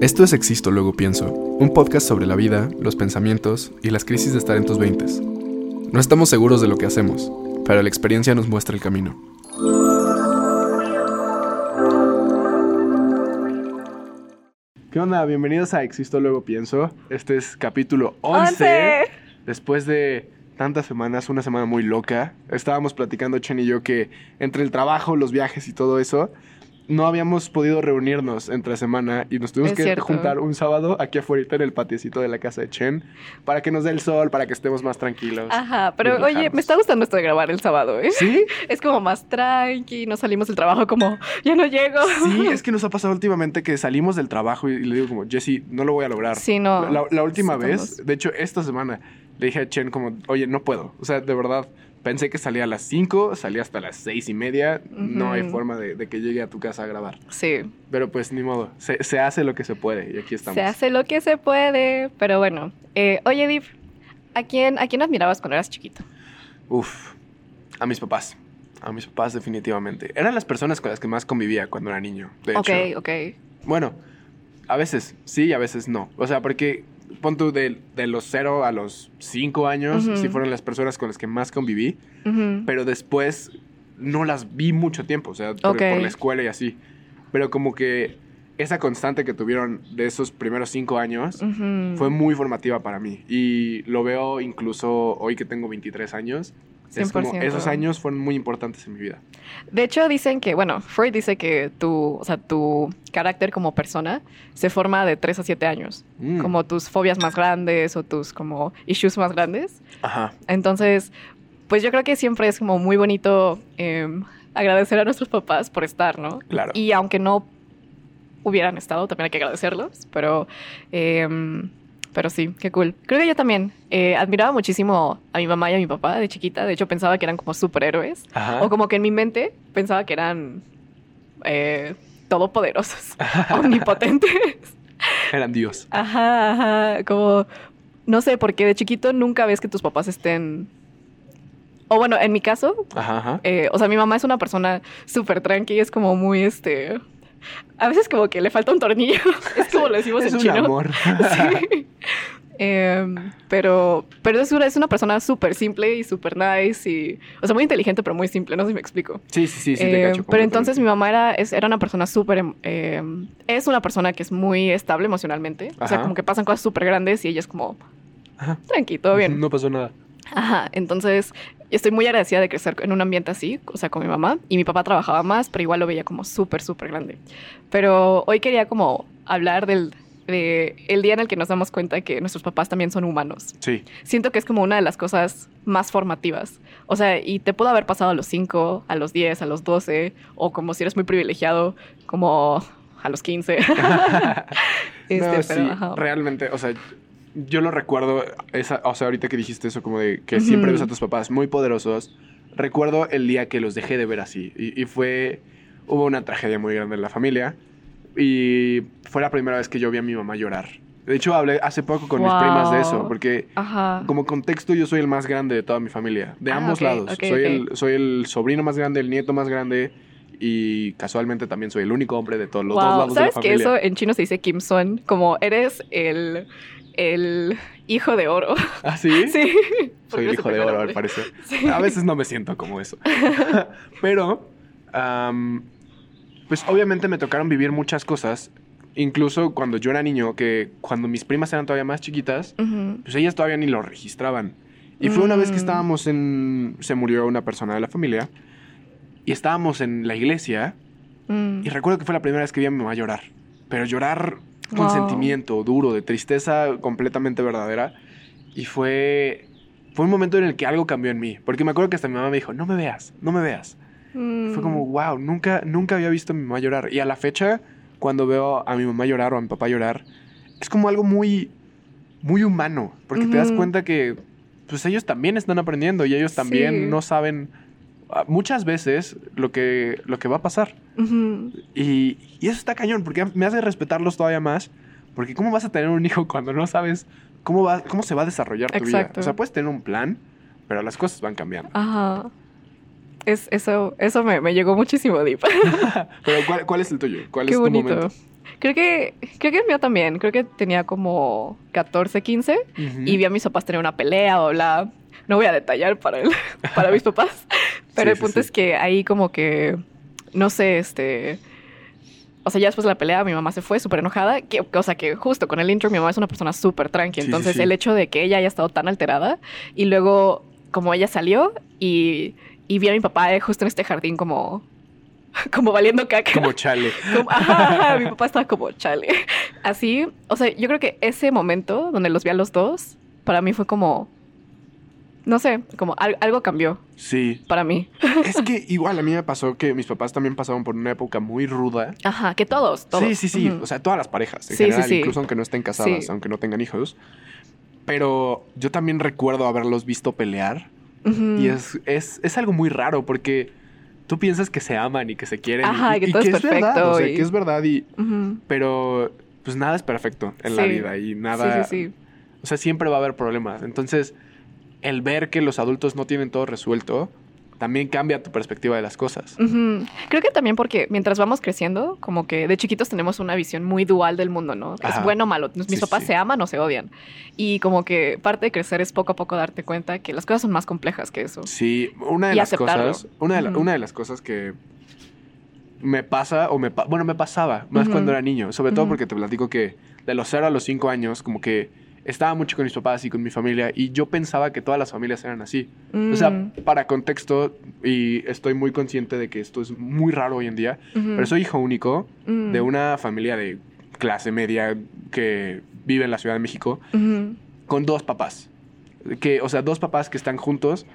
Esto es Existo Luego Pienso, un podcast sobre la vida, los pensamientos y las crisis de estar en tus veintes. No estamos seguros de lo que hacemos, pero la experiencia nos muestra el camino. ¿Qué onda? Bienvenidos a Existo Luego Pienso. Este es capítulo 11. ¡Once! Después de tantas semanas, una semana muy loca. Estábamos platicando Chen y yo que entre el trabajo, los viajes y todo eso, no habíamos podido reunirnos entre semana y nos tuvimos Es que cierto. juntar un sábado aquí afuera en el patiecito de la casa de Chen para que nos dé el sol, para que estemos más tranquilos. Ajá, pero oye, me está gustando esto de grabar el sábado, ¿eh? ¿Sí? Es como más tranqui, no salimos del trabajo como, ya no llego. Sí, es que nos ha pasado últimamente que salimos del trabajo y, y le digo como, Jesse, no lo voy a lograr. Sí, no. La, la última vez, de hecho, esta semana, le dije a Chen como, oye, no puedo. O sea, de verdad, pensé que salía a las 5, salía hasta las seis y media. No hay forma de, de que llegue a tu casa a grabar. Sí, Pero pues ni modo, se, se hace lo que se puede y aquí estamos. se hace lo que se puede, pero bueno. Eh, oye, Div, ¿a quién, ¿a quién admirabas cuando eras chiquito? Uf, a mis papás. A mis papás definitivamente. Eran las personas con las que más convivía cuando era niño. De ok, hecho. ok. Bueno, a veces sí y a veces no. O sea, porque pon tú de, de los 0 a los 5 años, Ujú. sí fueron las personas con las que más conviví, pero después no las vi mucho tiempo, o sea, por la escuela y así. Pero como que esa constante que tuvieron de esos primeros 5 años Ujú. fue muy formativa para mí. Y lo veo incluso hoy que tengo 23 años. Es como 100%. esos años fueron muy importantes en mi vida. De hecho, dicen que, bueno, Freud dice que tu, o sea, tu carácter como persona se forma de 3 a 7 años. Mm. Como tus fobias más grandes o tus como issues más grandes. Ajá. Entonces, pues yo creo que siempre es como muy bonito em, agradecer a nuestros papás por estar, ¿no? Claro. Y aunque no hubieran estado, también hay que agradecerlos, pero, em, pero sí, qué cool. Creo que yo también eh, admiraba muchísimo a mi mamá y a mi papá de chiquita. De hecho, pensaba que eran como superhéroes. Ajá. O como que en mi mente pensaba que eran eh, todopoderosos, omnipotentes. Eran Dios. Ajá, ajá, como, no sé, porque de chiquito nunca ves que tus papás estén... O bueno, en mi caso, Ajá, ajá. eh, o sea, mi mamá es una persona súper tranqui, es como muy, este... A veces como que le falta un tornillo, es como lo decimos es en un chino. amor. Sí. Em, pero pero es, una, es una persona súper simple y súper nice y... O sea, muy inteligente, pero muy simple, no sé si me explico. Sí, sí, sí, sí, te cacho. pero entonces mi mamá era, es- era una persona súper... em- em, es una persona que es muy estable emocionalmente. O sea, como que pasan cosas súper grandes y ella es como... Ajá. Tranqui, todo bien. No pasó nada. Ajá, entonces estoy muy agradecida de crecer en un ambiente así, o sea, con mi mamá. Y mi papá trabajaba más, pero igual lo veía como súper, súper grande. Pero hoy quería como hablar del... De el día en el que nos damos cuenta que nuestros papás también son humanos. Sí. Siento que es como una de las cosas más formativas. O sea, y te pudo haber pasado a los 5, a los 10, a los 12, o como si eres muy privilegiado, como a los 15. Este, no, pero, sí, realmente, o sea, yo lo recuerdo, esa, o sea, ahorita que dijiste eso, como de que siempre Ujú. ves a tus papás muy poderosos, recuerdo el día que los dejé de ver así. Y, y fue, hubo una tragedia muy grande en la familia. Y fue la primera vez que yo vi a mi mamá llorar. De hecho, hablé hace poco con mis Wow. primas de eso, porque Ajá. como contexto yo soy el más grande de toda mi familia, de Ah, ambos ok, lados. ok, soy, ok. El, soy el sobrino más grande, el nieto más grande y casualmente también soy el único hombre de todos los dos Wow, lados ¿sabes de la que familia. eso en chino se dice Kim Son? Como eres el, el hijo de oro. ¿Ah, sí? sí. Soy el hijo de oro, al parecer. Sí. A veces no me siento como eso. Pero, pues obviamente me tocaron vivir muchas cosas. Incluso cuando yo era niño, que cuando mis primas eran todavía más chiquitas, pues ellas todavía ni lo registraban. Y fue una vez que Mm. estábamos en... Se murió una persona de la familia. Y estábamos en la iglesia. Mm. Y recuerdo que fue la primera vez que vi a mi mamá llorar. Pero llorar con Wow. sentimiento duro, de tristeza completamente verdadera. Y fue... Fue un momento en el que algo cambió en mí. Porque me acuerdo que hasta mi mamá me dijo, no me veas, no me veas. Mm. Fue como, wow, nunca, nunca había visto a mi mamá llorar. Y a la fecha, cuando veo a mi mamá llorar o a mi papá llorar, es como algo muy, muy humano. Porque te das cuenta que, pues ellos también están aprendiendo y ellos también Sí. no saben muchas veces lo que, lo que va a pasar. Y, y eso está cañón, porque me hace respetarlos todavía más. Porque ¿cómo vas a tener un hijo cuando no sabes cómo, va, cómo se va a desarrollar tu vida? O sea, puedes tener un plan, pero las cosas van cambiando. Ajá. Es, eso eso me, me llegó muchísimo, Deep. Pero ¿cuál, cuál es el tuyo? ¿Cuál Qué es tu bonito. momento? Creo que, creo que el mío también. Creo que tenía como 14, 15 Ujú. y vi a mis papás tener una pelea o bla. No voy a detallar para, el, para mis papás, pero Sí, el punto sí. es que ahí como que, no sé, este... O sea, ya después de la pelea mi mamá se fue súper enojada. Que, o sea, que justo con el intro mi mamá es una persona súper tranqui. Entonces el hecho de que ella haya estado tan alterada y luego como ella salió y, y vi a mi papá eh, justo en este jardín como... Como valiendo caca. Como chale. Como- ajá, mi papá estaba como chale. Así, o sea, yo creo que ese momento donde los vi a los dos, para mí fue como, no sé, como al- algo cambió Sí. para mí. Es que igual a mí me pasó que mis papás también pasaron por una época muy ruda. Ajá, que todos, todos. Sí, sí, sí. O sea, todas las parejas en Sí, general, sí. incluso aunque no estén casadas, aunque no tengan hijos. Pero yo también recuerdo haberlos visto pelear. Y es, es, es algo muy raro porque tú piensas que se aman y que se quieren. Ajá, y, que y todo es verdad, perfecto o sea, y- que es verdad. Y, pero pues nada es perfecto en la vida y nada... Sí, sí, sí. O sea, siempre va a haber problemas. Entonces, el ver que los adultos no tienen todo resuelto, también cambia tu perspectiva de las cosas. Creo que también porque mientras vamos creciendo, como que de chiquitos tenemos una visión muy dual del mundo, ¿no? Ajá. Es bueno o malo. Mis Sí, papás sí. se aman o se odian. Y como que parte de crecer es poco a poco darte cuenta que las cosas son más complejas que eso. Sí, una de Y las aceptarlo. cosas, una de, la- Ujú. una de las cosas que me pasa o me pa- bueno, me pasaba más Ujú. cuando era niño, sobre todo porque te platico que de los 0 a los 5 años como que estaba mucho con mis papás y con mi familia y yo pensaba que todas las familias eran así. O sea, Mm. para contexto y estoy muy consciente de que esto es muy raro hoy en día, pero soy hijo único Mm. de una familia de clase media que vive en la Ciudad de México con dos papás. Que, o sea, dos papás que están juntos,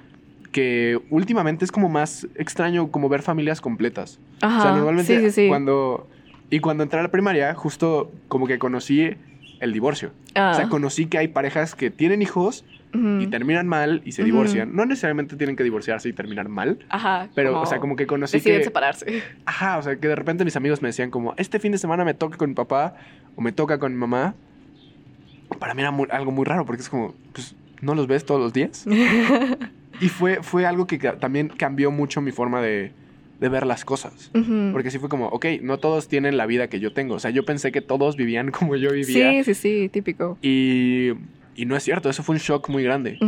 que últimamente es como más extraño como ver familias completas. Ajá. O sea, normalmente sí, sí, sí. cuando... Y cuando entré a la primaria, justo como que conocí el divorcio. Ah. O sea, conocí que hay parejas que tienen hijos y terminan mal y se divorcian. No necesariamente tienen que divorciarse y terminar mal, Ajá. pero, o sea, como que conocí deciden que... separarse. Ajá, o sea, que de repente mis amigos me decían como, este fin de semana me toca con mi papá o me toca con mi mamá. Para mí era muy- algo muy raro porque es como, pues, ¿no los ves todos los días? Y fue, fue algo que también cambió mucho mi forma de, de ver las cosas. Porque sí fue como, ok, no todos tienen la vida que yo tengo. O sea, yo pensé que todos vivían como yo vivía. Sí, sí, sí, típico. Y, y no es cierto, eso fue un shock muy grande.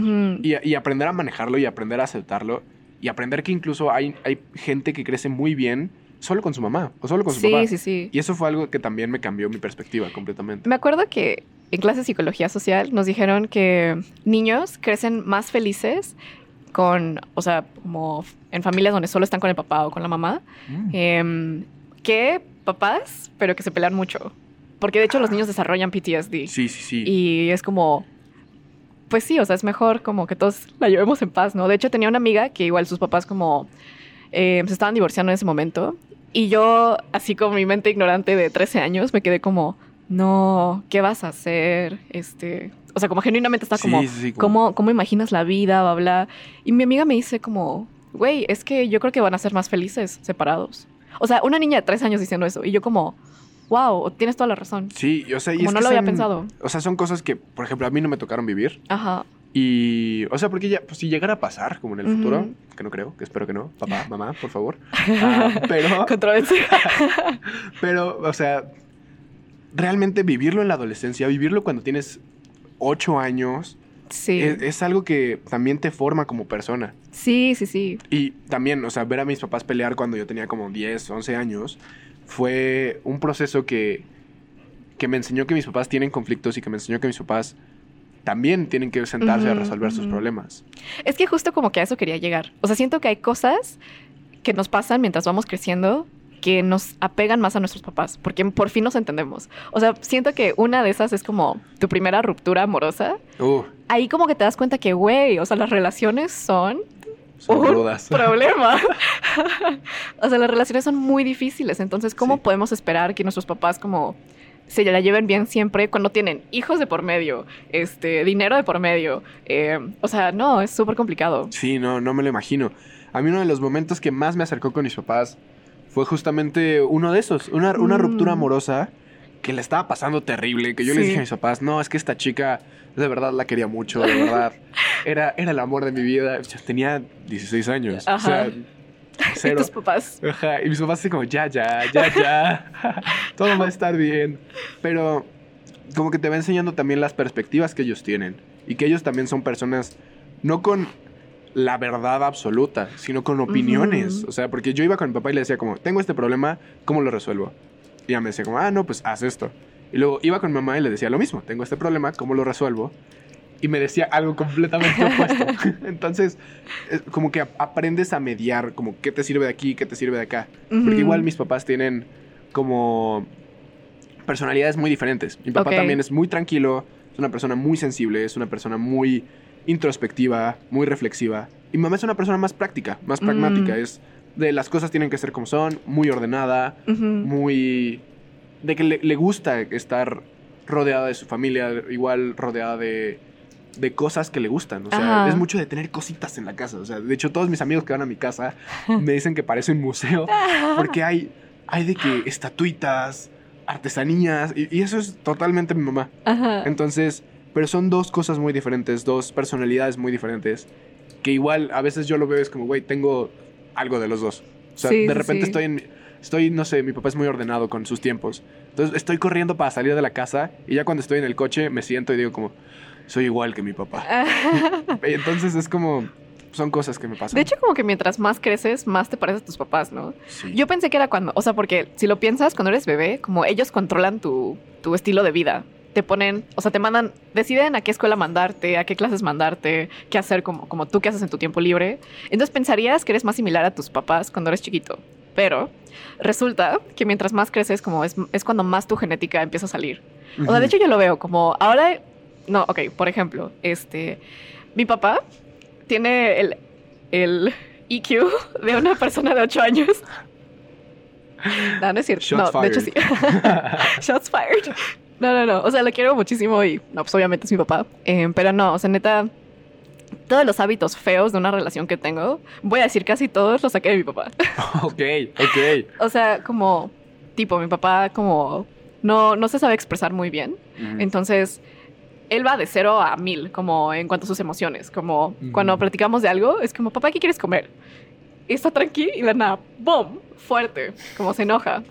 Y, y aprender a manejarlo y aprender a aceptarlo. Y aprender que incluso hay, hay gente que crece muy bien solo con su mamá o solo con su sí, papá. sí, sí. Y eso fue algo que también me cambió mi perspectiva completamente. Me acuerdo que en clase de psicología social nos dijeron que niños crecen más felices con, o sea, como en familias donde solo están con el papá o con la mamá, Mm. em, que papás, pero que se pelean mucho. Porque de hecho los niños desarrollan PTSD. Sí, sí, sí. Y es como, pues sí, o sea, es mejor como que todos la llevemos en paz, ¿no? De hecho, tenía una amiga que igual sus papás como eh, se estaban divorciando en ese momento. Y yo, así con mi mente ignorante de 13 años, me quedé como, no, ¿qué vas a hacer? Este, o sea, como genuinamente está como, Sí, sí, como- ¿cómo, ¿cómo imaginas la vida? Bla, bla. Y mi amiga me dice como, güey, es que yo creo que van a ser más felices separados. O sea, una niña de 3 años diciendo eso. Y yo como, wow, tienes toda la razón. Sí, o sea, y Como es no que lo había son- pensado. O sea, son cosas que, por ejemplo, a mí no me tocaron vivir. Ajá. Y, o sea, porque ya, pues si llegara a pasar, como en el futuro, que no creo, que espero que no, papá, mamá, por favor. Ah, pero, Controversia. pero, o sea, realmente vivirlo en la adolescencia, vivirlo cuando tienes ocho años, Sí. es, es algo que también te forma como persona. Sí, sí, sí. Y también, o sea, ver a mis papás pelear cuando yo tenía como 10, 11 años, fue un proceso que, que me enseñó que mis papás tienen conflictos y que me enseñó que mis papás también tienen que sentarse a resolver sus problemas. Es que justo como que a eso quería llegar. O sea, siento que hay cosas que nos pasan mientras vamos creciendo que nos apegan más a nuestros papás, porque por fin nos entendemos. O sea, siento que una de esas es como tu primera ruptura amorosa. Uh, Ahí como que te das cuenta que, güey, o sea, las relaciones son son un rudas. problema. o sea, las relaciones son muy difíciles. Entonces, ¿cómo Sí. podemos esperar que nuestros papás como se la lleven bien siempre cuando tienen hijos de por medio, este, dinero de por medio? Eh, o sea, no, es súper complicado. Sí, no, no me lo imagino. A mí uno de los momentos que más me acercó con mis papás fue justamente uno de esos, una, una Mm. ruptura amorosa que le estaba pasando terrible, que yo les Sí. dije a mis papás, no, es que esta chica de verdad la quería mucho, de verdad, era, era el amor de mi vida. Yo tenía 16 años. O sea, Ajá. ¿Y tus papás? Ajá, y mis papás así como, ya, ya, ya, ya, todo va a estar bien. Pero como que te va enseñando también las perspectivas que ellos tienen y que ellos también son personas no con la verdad absoluta, sino con opiniones. O sea, porque yo iba con mi papá y le decía como, tengo este problema, ¿cómo lo resuelvo? Y ella me decía como, ah, no, pues haz esto. Y luego iba con mi mamá y le decía lo mismo, tengo este problema, ¿cómo lo resuelvo? Y me decía algo completamente opuesto. Entonces, es como que ap- aprendes a mediar, como qué te sirve de aquí, qué te sirve de acá. Porque igual mis papás tienen como personalidades muy diferentes. Mi papá también es muy tranquilo, es una persona muy sensible, es una persona muy introspectiva, muy reflexiva. Y mi mamá es una persona más práctica, más pragmática. Mm. Es de las cosas tienen que ser como son, muy ordenada, muy... de que le, le gusta estar rodeada de su familia, igual rodeada de, de cosas que le gustan. O sea, Ajá. es mucho de tener cositas en la casa. O sea, de hecho, todos mis amigos que van a mi casa me dicen que parece un museo porque hay, hay de que estatuitas, artesanías, y, y eso es totalmente mi mamá. Ajá. Entonces, pero son dos cosas muy diferentes, dos personalidades muy diferentes, que igual a veces yo lo veo es como, güey, tengo algo de los dos. O sea, Sí, de repente sí. estoy en... Estoy, no sé, mi papá es muy ordenado con sus tiempos. Entonces estoy corriendo para salir de la casa y ya cuando estoy en el coche me siento y digo como, soy igual que mi papá. Entonces es como, son cosas que me pasan. De hecho, como que mientras más creces, más te pareces a tus papás, ¿no? Sí. Yo pensé que era cuando, o sea, porque si lo piensas, cuando eres bebé, como ellos controlan tu, tu estilo de vida. Te ponen, o sea, te mandan, deciden a qué escuela mandarte, a qué clases mandarte, qué hacer como, como tú que haces en tu tiempo libre. Entonces pensarías que eres más similar a tus papás cuando eres chiquito. Pero resulta que mientras más creces, como es, es cuando más tu genética empieza a salir. O sea, de hecho yo lo veo como ahora, no, ok, por ejemplo, este, mi papá tiene el, el EQ de una persona de 8 años. No, no es cierto. Shots no, de hecho sí. Shots fired. No, no, no. O sea, lo quiero muchísimo y, no, pues obviamente es mi papá. Eh, pero no, o sea, neta, todos los hábitos feos de una relación que tengo, voy a decir casi todos los saqué de mi papá. ok, ok. O sea, como, tipo, mi papá como no, no se sabe expresar muy bien. Entonces, él va de cero a mil, como en cuanto a sus emociones. Como cuando platicamos de algo, es como, papá, ¿qué quieres comer? Y está tranquilo y la nada, ¡boom! Fuerte, como se enoja.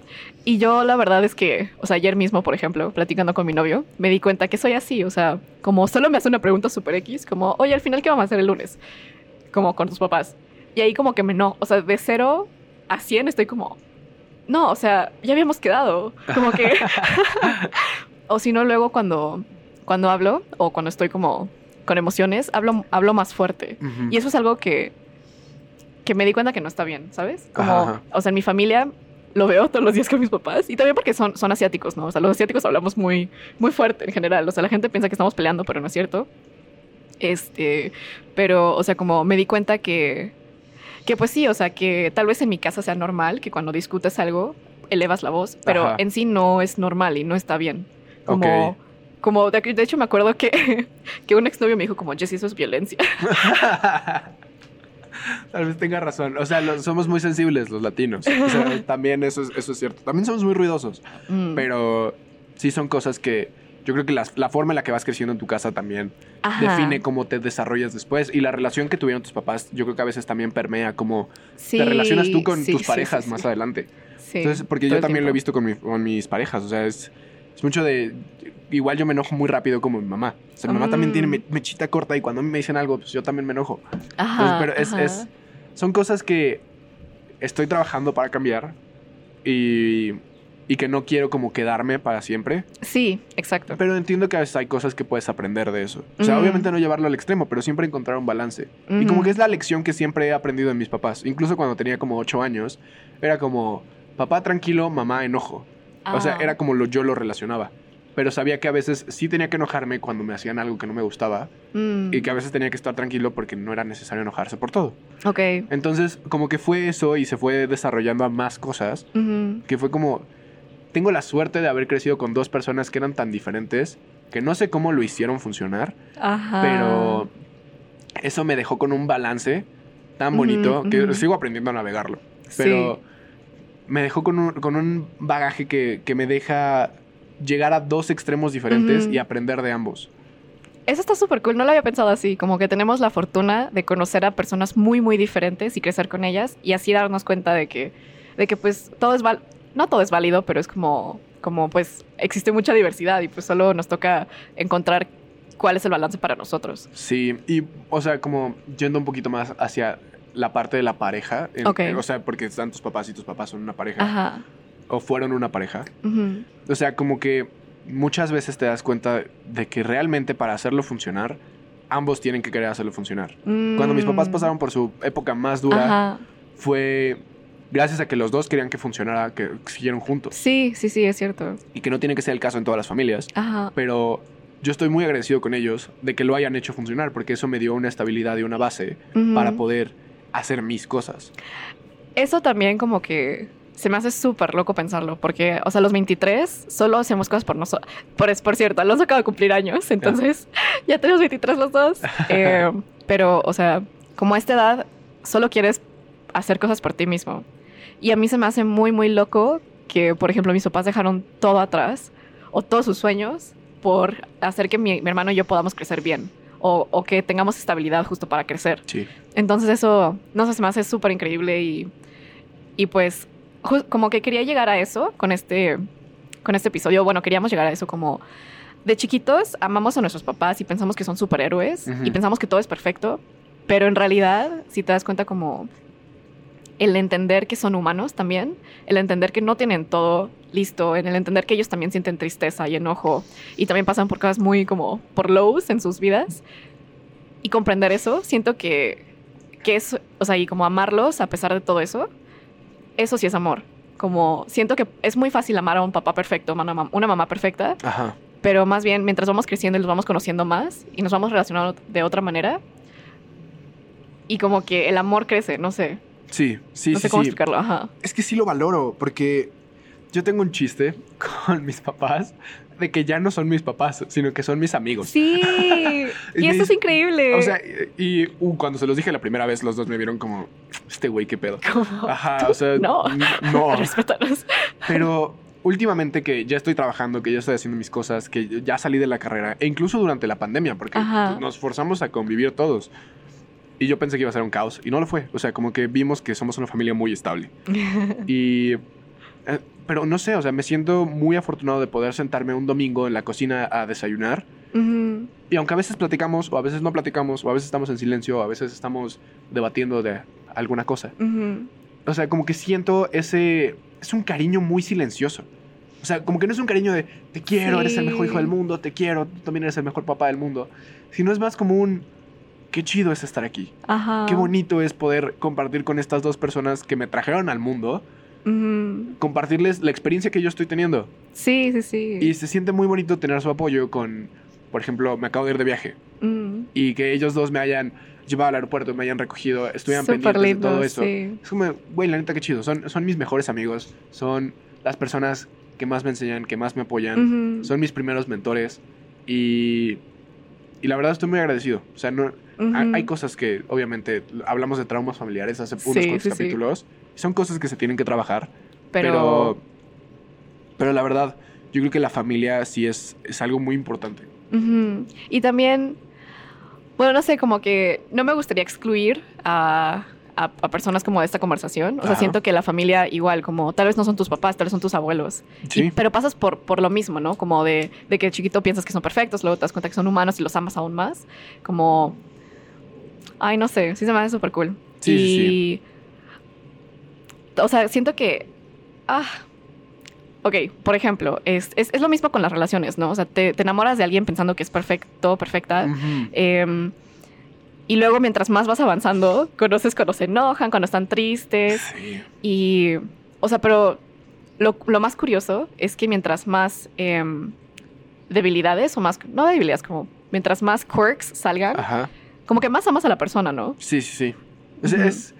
Y yo, la verdad es que, o sea, ayer mismo, por ejemplo, platicando con mi novio, me di cuenta que soy así. O sea, como solo me hace una pregunta super X, como, oye, al final, ¿qué vamos a hacer el lunes? Como con tus papás. Y ahí, como que me no. O sea, de cero a cien estoy como, no, o sea, ya habíamos quedado. Como que. o si no, luego cuando, cuando hablo o cuando estoy como con emociones, hablo, hablo más fuerte. Ujú. Y eso es algo que, que me di cuenta que no está bien, ¿sabes? Como, Ajá, o sea, en mi familia lo veo todos los días con mis papás y también porque son, son asiáticos, ¿no? O sea, los asiáticos hablamos muy, muy fuerte en general. O sea, la gente piensa que estamos peleando, pero no es cierto. Este, pero, o sea, como me di cuenta que, que pues sí, o sea, que tal vez en mi casa sea normal que cuando discutes algo elevas la voz, pero Ajá. en sí no es normal y no está bien. Como. Como de, de hecho me acuerdo que, que un exnovio me dijo como, Jessy, eso es violencia. Tal vez tenga razón. O sea, lo- somos muy sensibles los latinos. O sea, también eso es, eso es cierto. También somos muy ruidosos. Mm. Pero sí son cosas que yo creo que la forma en la que vas creciendo en tu casa también Ajá. define cómo te desarrollas después. Y la relación que tuvieron tus papás, yo creo que a veces también permea cómo Sí, te relacionas tú con sí, tus parejas sí, más adelante. Entonces, porque todo yo también lo he visto con, mi- con mis parejas. O sea, es, es mucho de. Igual yo me enojo muy rápido como mi mamá. O sea, mi mamá también Mm. tiene me- mechita corta y cuando a mí me dicen algo, pues yo también me enojo. Ajá, Entonces, pero es, es- son cosas que estoy trabajando para cambiar y, y que no quiero como quedarme para siempre. Sí, exacto. Pero entiendo que a veces hay cosas que puedes aprender de eso. O sea, obviamente no llevarlo al extremo, pero siempre encontrar un balance. Y como que es la lección que siempre he aprendido de mis papás. Incluso cuando tenía como 8 años, era como, papá tranquilo, mamá enojo. O sea, Ah. era como lo, yo lo relacionaba. Pero sabía que a veces sí tenía que enojarme cuando me hacían algo que no me gustaba Mm. y que a veces tenía que estar tranquilo porque no era necesario enojarse por todo. Ok. Entonces, como que fue eso y se fue desarrollando a más cosas, que fue como, tengo la suerte de haber crecido con dos personas que eran tan diferentes, que no sé cómo lo hicieron funcionar, Ajá. pero eso me dejó con un balance tan bonito que sigo aprendiendo a navegarlo. Sí. Pero me dejó con un, con un bagaje que, que me deja llegar a dos extremos diferentes y aprender de ambos. Eso está súper cool, no lo había pensado así, como que tenemos la fortuna de conocer a personas muy, muy diferentes y crecer con ellas y así darnos cuenta de que, de que pues todo es, val no todo es válido, pero es como, como pues existe mucha diversidad y pues solo nos toca encontrar cuál es el balance para nosotros. Sí, y o sea, como yendo un poquito más hacia la parte de la pareja, en- Ok. o sea, porque están tus papás y tus papás son una pareja, Ajá. o fueron una pareja, Ujú. o sea, como que muchas veces te das cuenta de que realmente para hacerlo funcionar, ambos tienen que querer hacerlo funcionar. Cuando mis papás Mm. pasaron por su época más dura, Ajá. fue gracias a que los dos querían que funcionara, que siguieron juntos. Sí, sí, sí, es cierto. Y que no tiene que ser el caso en todas las familias. Ajá. Pero yo estoy muy agradecido con ellos de que lo hayan hecho funcionar, porque eso me dio una estabilidad y una base para poder hacer mis cosas. Eso también como que se me hace súper loco pensarlo, porque, o sea, los 23 solo hacemos cosas por nosotros. Por, es- por cierto, Alonso acaba de cumplir años, entonces ya tenemos 23 los dos. Eh, pero, o sea, como a esta edad, solo quieres hacer cosas por ti mismo. Y a mí se me hace muy, muy loco que, por ejemplo, mis papás dejaron todo atrás, o todos sus sueños, por hacer que mi, mi hermano y yo podamos crecer bien, o, o que tengamos estabilidad justo para crecer. Sí. Entonces eso, no sé, se me hace súper increíble y, y pues como que quería llegar a eso con este, con este episodio. Bueno, queríamos llegar a eso como de chiquitos amamos a nuestros papás y pensamos que son superhéroes y pensamos que todo es perfecto, pero en realidad si te das cuenta como el entender que son humanos también, el entender que no tienen todo listo, en el entender que ellos también sienten tristeza y enojo y también pasan por cosas muy como por lows en sus vidas y comprender eso, siento que, que es, o sea, y como amarlos a pesar de todo eso, eso sí es amor. Como siento que es muy fácil amar a un papá perfecto, una mamá, una mamá perfecta, Ajá. pero más bien mientras vamos creciendo y los vamos conociendo más y nos vamos relacionando de otra manera y como que el amor crece, no sé, Sí, sí, no sé sí, cómo sí. explicarlo, ajá. Es que sí lo valoro, porque yo tengo un chiste con mis papás de que ya no son mis papás, sino que son mis amigos. Sí, Y y eso es increíble. O sea, y y, uh, cuando se los dije la primera vez, los dos me vieron como, este güey, qué pedo. Ajá, o sea, no. no. respétanos. Pero últimamente que ya estoy trabajando, que ya estoy haciendo mis cosas, que ya salí de la carrera, e incluso durante la pandemia, porque Ajá. nos forzamos a convivir todos. Y yo pensé que iba a ser un caos, y no lo fue. O sea, como que vimos que somos una familia muy estable. Y... eh, pero no sé, o sea, me siento muy afortunado de poder sentarme un domingo en la cocina a desayunar. Y aunque a veces platicamos, o a veces no platicamos, o a veces estamos en silencio, o a veces estamos debatiendo de alguna cosa. O sea, como que siento ese... Es un cariño muy silencioso. O sea, como que no es un cariño de te quiero, eres el mejor hijo del mundo, te quiero, tú también eres el mejor papá del mundo. Sino es más como un qué chido es estar aquí. Ajá. Qué bonito es poder compartir con estas dos personas que me trajeron al mundo, Ujú. compartirles la experiencia que yo estoy teniendo. Sí, sí, sí. Y se siente muy bonito tener su apoyo con, por ejemplo, me acabo de ir de viaje Mm. y que ellos dos me hayan llevado al aeropuerto, me hayan recogido, estuvieran Súper pendientes de lindo, todo eso. sí. Es como, güey, la neta, qué chido. Son, son mis mejores amigos. Son las personas que más me enseñan, que más me apoyan. Ujú. Son mis primeros mentores. Y, y la verdad estoy muy agradecido. O sea, no, Hay, hay cosas que, obviamente, hablamos de traumas familiares hace unos Sí, cuantos sí, capítulos. y Son cosas que se tienen que trabajar. pero, Pero, pero, la verdad, yo creo que la familia sí es, es algo muy importante. Y también, bueno, no sé, como que no me gustaría excluir a, a- a personas como de esta conversación. O sea, Ajá. siento que la familia igual, como tal vez no son tus papás, tal vez son tus abuelos. Y- Sí. pero pasas por, por lo mismo, ¿no? Como de, de que chiquito piensas que son perfectos, luego te das cuenta que son humanos y los amas aún más. Como... Ay, no sé, sí se me hace súper cool. Sí, y, sí, O sea, siento que... Ah, ok, por ejemplo, es, es, es lo mismo con las relaciones, ¿no? O sea, te, te enamoras de alguien pensando que es perfecto, perfecta. Em, y luego, mientras más vas avanzando, conoces cuando se enojan, cuando están tristes. Sí. Y, o sea, pero lo, lo más curioso es que mientras más em, debilidades o más, no debilidades, como mientras más quirks salgan, Ajá. Como que más amas a la persona, ¿no? Sí, sí, sí. Es, Ujú. es,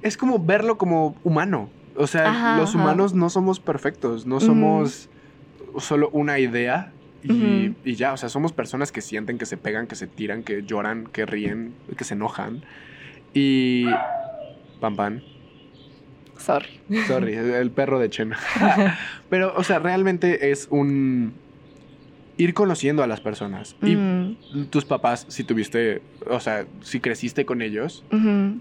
es como verlo como humano. O sea, Ajá, los ajá. humanos no somos perfectos, no somos solo una idea y, ya. O sea, somos personas que sienten, que se pegan, que se tiran, que lloran, que ríen, que se enojan. Y... Pam, pam. Sorry. Sorry, el perro de Chen. Pero, o sea, realmente es un... Ir conociendo a las personas. Y Tus papás, si tuviste, o sea, si creciste con ellos,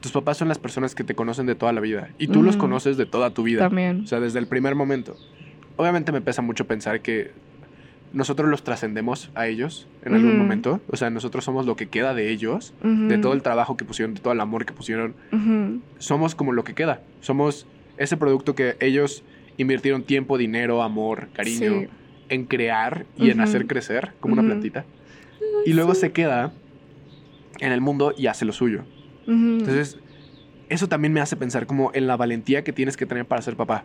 tus papás son las personas que te conocen de toda la vida y tú los conoces de toda tu vida. También. O sea, desde el primer momento. Obviamente me pesa mucho pensar que nosotros los trascendemos a ellos en algún momento. O sea, nosotros somos lo que queda de ellos, de todo el trabajo que pusieron, de todo el amor que pusieron. Somos como lo que queda. Somos ese producto que ellos invirtieron tiempo, dinero, amor, cariño Sí. en crear y en hacer crecer como una plantita. Y luego se queda en el mundo y hace lo suyo. Ujú. Entonces, eso también me hace pensar como en la valentía que tienes que tener para ser papá.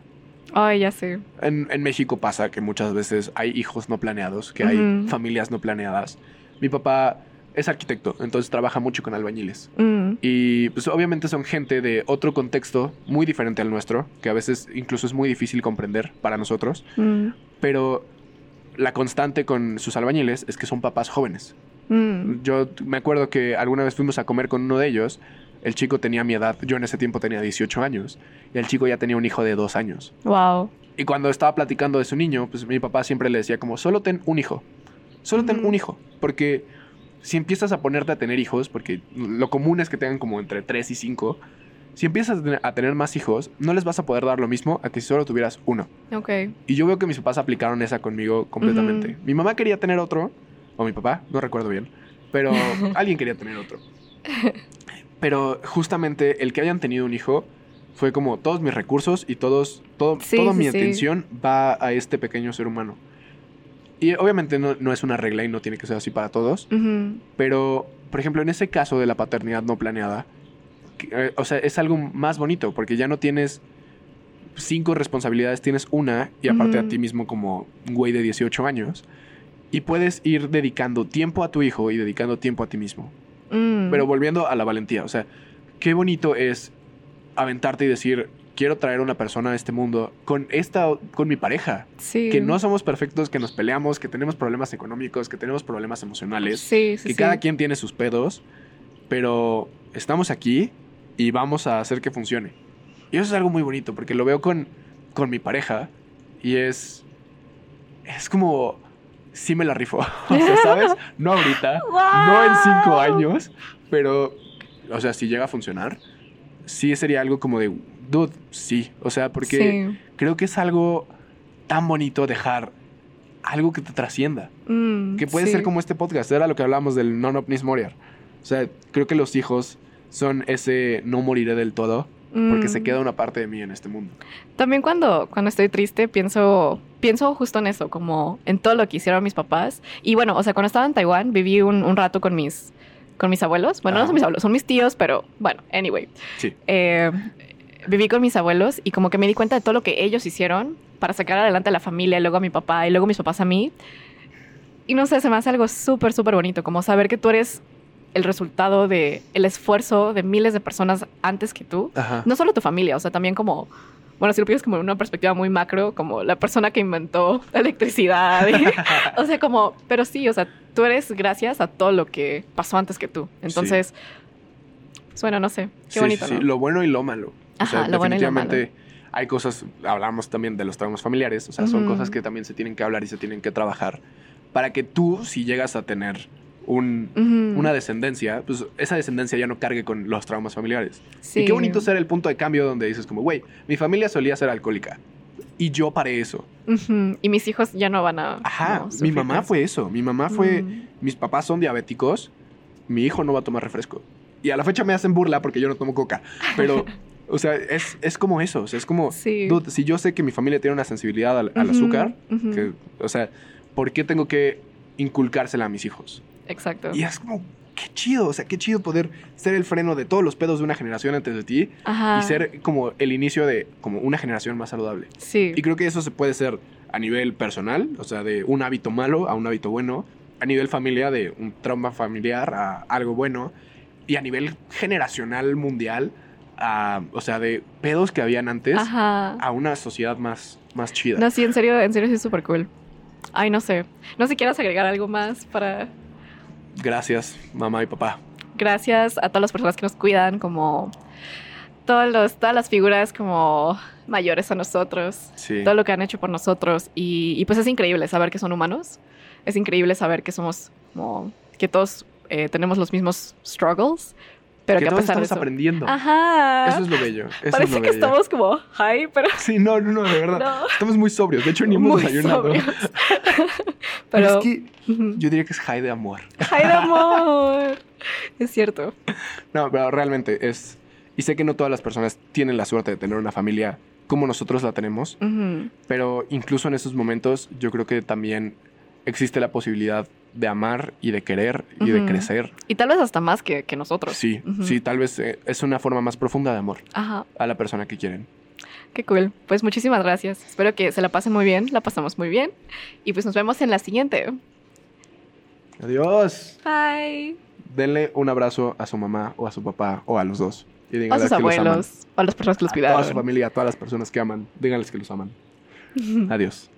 Ay, ya sé. En, en México pasa que muchas veces hay hijos no planeados, que hay Ujú. familias no planeadas. Mi papá es arquitecto, entonces trabaja mucho con albañiles. Mm, Y pues obviamente son gente de otro contexto muy diferente al nuestro, que a veces incluso es muy difícil comprender para nosotros. mm, Pero la constante con sus albañiles es que son papás jóvenes. mm. Yo me acuerdo que alguna vez fuimos a comer con uno de ellos. El chico tenía mi edad, yo en ese tiempo tenía 18 años, y el chico ya tenía un hijo de dos años. Wow. Y cuando estaba platicando de su niño, pues mi papá siempre le decía como, solo ten un hijo. Solo ten Ujú. un hijo. Porque si empiezas a ponerte a tener hijos, porque lo común es que tengan como entre 3 y 5, si empiezas a tener, a tener más hijos, no les vas a poder dar lo mismo a que si solo tuvieras uno. Ok. Y yo veo que mis papás aplicaron esa conmigo completamente. Ujú. Mi mamá quería tener otro, o mi papá, no recuerdo bien, pero alguien quería tener otro. Pero justamente el que hayan tenido un hijo fue como todos mis recursos y todos, todo, Sí, toda sí, mi sí. atención va a este pequeño ser humano. Y obviamente no, no es una regla y no tiene que ser así para todos, Ujú, pero por ejemplo en ese caso de la paternidad no planeada, o sea, es algo más bonito porque ya no tienes cinco responsabilidades, tienes una y aparte Ujú. a ti mismo como un güey de 18 años. Y puedes ir dedicando tiempo a tu hijo y dedicando tiempo a ti mismo. mm. Pero volviendo a la valentía, o sea, qué bonito es aventarte y decir, quiero traer una persona a este mundo con esta, con mi pareja. sí. Que no somos perfectos, que nos peleamos, que tenemos problemas económicos, que tenemos problemas emocionales, Sí, sí, que cada quien tiene sus pedos, pero estamos aquí y vamos a hacer que funcione. Y eso es algo muy bonito, porque lo veo con, con mi pareja y es, es como, sí me la rifo, o sea, ¿sabes? No ahorita, no en cinco años, pero, o sea, si llega a funcionar, sí sería algo como de, dude, sí, o sea, porque Sí. creo que es algo tan bonito dejar algo que te trascienda. Mm, Que puede sí. ser como este podcast, era lo que hablábamos del non omnis moriar. O sea, creo que los hijos son ese no moriré del todo, porque Mm. se queda una parte de mí en este mundo. También cuando, cuando estoy triste pienso, pienso justo en eso, como en todo lo que hicieron mis papás. Y bueno, o sea, cuando estaba en Taiwán viví un, un rato con mis, con mis abuelos. Bueno, no Ajá. son mis abuelos, son mis tíos, pero bueno, anyway. Sí. Eh, viví con mis abuelos y como que me di cuenta de todo lo que ellos hicieron para sacar adelante a la familia, y luego a mi papá y luego mis papás a mí. Y no sé, se me hace algo súper, súper bonito, como saber que tú eres el resultado de el esfuerzo de miles de personas antes que tú Ajá. no solo tu familia, o sea, también como, bueno, si lo piensas como en una perspectiva muy macro, como la persona que inventó la electricidad, o sea, como, pero sí, o sea, tú eres gracias a todo lo que pasó antes que tú. Entonces, pues bueno, no sé, qué Sí, bonito, sí, ¿no? sí, Lo bueno y lo malo. O sea, Ajá, lo bueno y lo definitivamente hay cosas, hablamos también de los traumas familiares, o sea, son cosas que también se tienen que hablar y se tienen que trabajar para que tú, si llegas a tener un, una descendencia, pues esa descendencia ya no cargue con los traumas familiares. Sí. Y qué bonito ser el punto de cambio donde dices como, güey, mi familia solía ser alcohólica y yo paré eso. Y mis hijos ya no van a... Ajá, no, mi mamá fue eso, mi mamá fue, Mm. mis papás son diabéticos, mi hijo no va a tomar refresco. Y a la fecha me hacen burla porque yo no tomo coca, pero, o sea, es, es como eso, o sea, es como, Sí. dude, si yo sé que mi familia tiene una sensibilidad al, azúcar, que, o sea, ¿por qué tengo que inculcársela a mis hijos? Exacto. Y es como, qué chido, o sea, qué chido poder ser el freno de todos los pedos de una generación antes de ti Ajá. y ser como el inicio de como una generación más saludable. Sí. Y creo que eso se puede ser a nivel personal, o sea, de un hábito malo a un hábito bueno, a nivel familia, de un trauma familiar a algo bueno, y a nivel generacional mundial, a, o sea, de pedos que habían antes Ajá. a una sociedad más, más chida. No, sí, en serio, en serio sí es súper cool. Ay, no sé. No sé si quieras agregar algo más para... Gracias, mamá y papá. Gracias a todas las personas que nos cuidan, como todos los, todas las figuras como mayores a nosotros, Sí. todo lo que han hecho por nosotros. Y, y pues es increíble saber que son humanos. Es increíble saber que somos como que todos eh, tenemos los mismos struggles, pero que, que todos estamos eso... aprendiendo. Ajá. Eso es lo bello. Eso Parece es lo que bello. estamos como high, pero Sí, no, no, no, de verdad. no. Estamos muy sobrios. De hecho, ni hemos Muy desayunado. Pero es que yo diría que es high de amor. high de amor. Es cierto. No, pero realmente es. Y sé que no todas las personas tienen la suerte de tener una familia como nosotros la tenemos, pero incluso en esos momentos yo creo que también existe la posibilidad de amar y de querer y de crecer. Y tal vez hasta más que, que nosotros. Sí, sí, tal vez eh, es una forma más profunda de amor Ajá. a la persona que quieren. Qué cool. Pues muchísimas gracias. Espero que se la pasen muy bien. La pasamos muy bien. Y pues nos vemos en la siguiente. Adiós. Bye. Denle un abrazo a su mamá o a su papá o a los dos. Y A sus que los aman. abuelos. A las personas que los A toda su cuidaron. familia, a todas las personas que aman. Díganles que los aman. Adiós.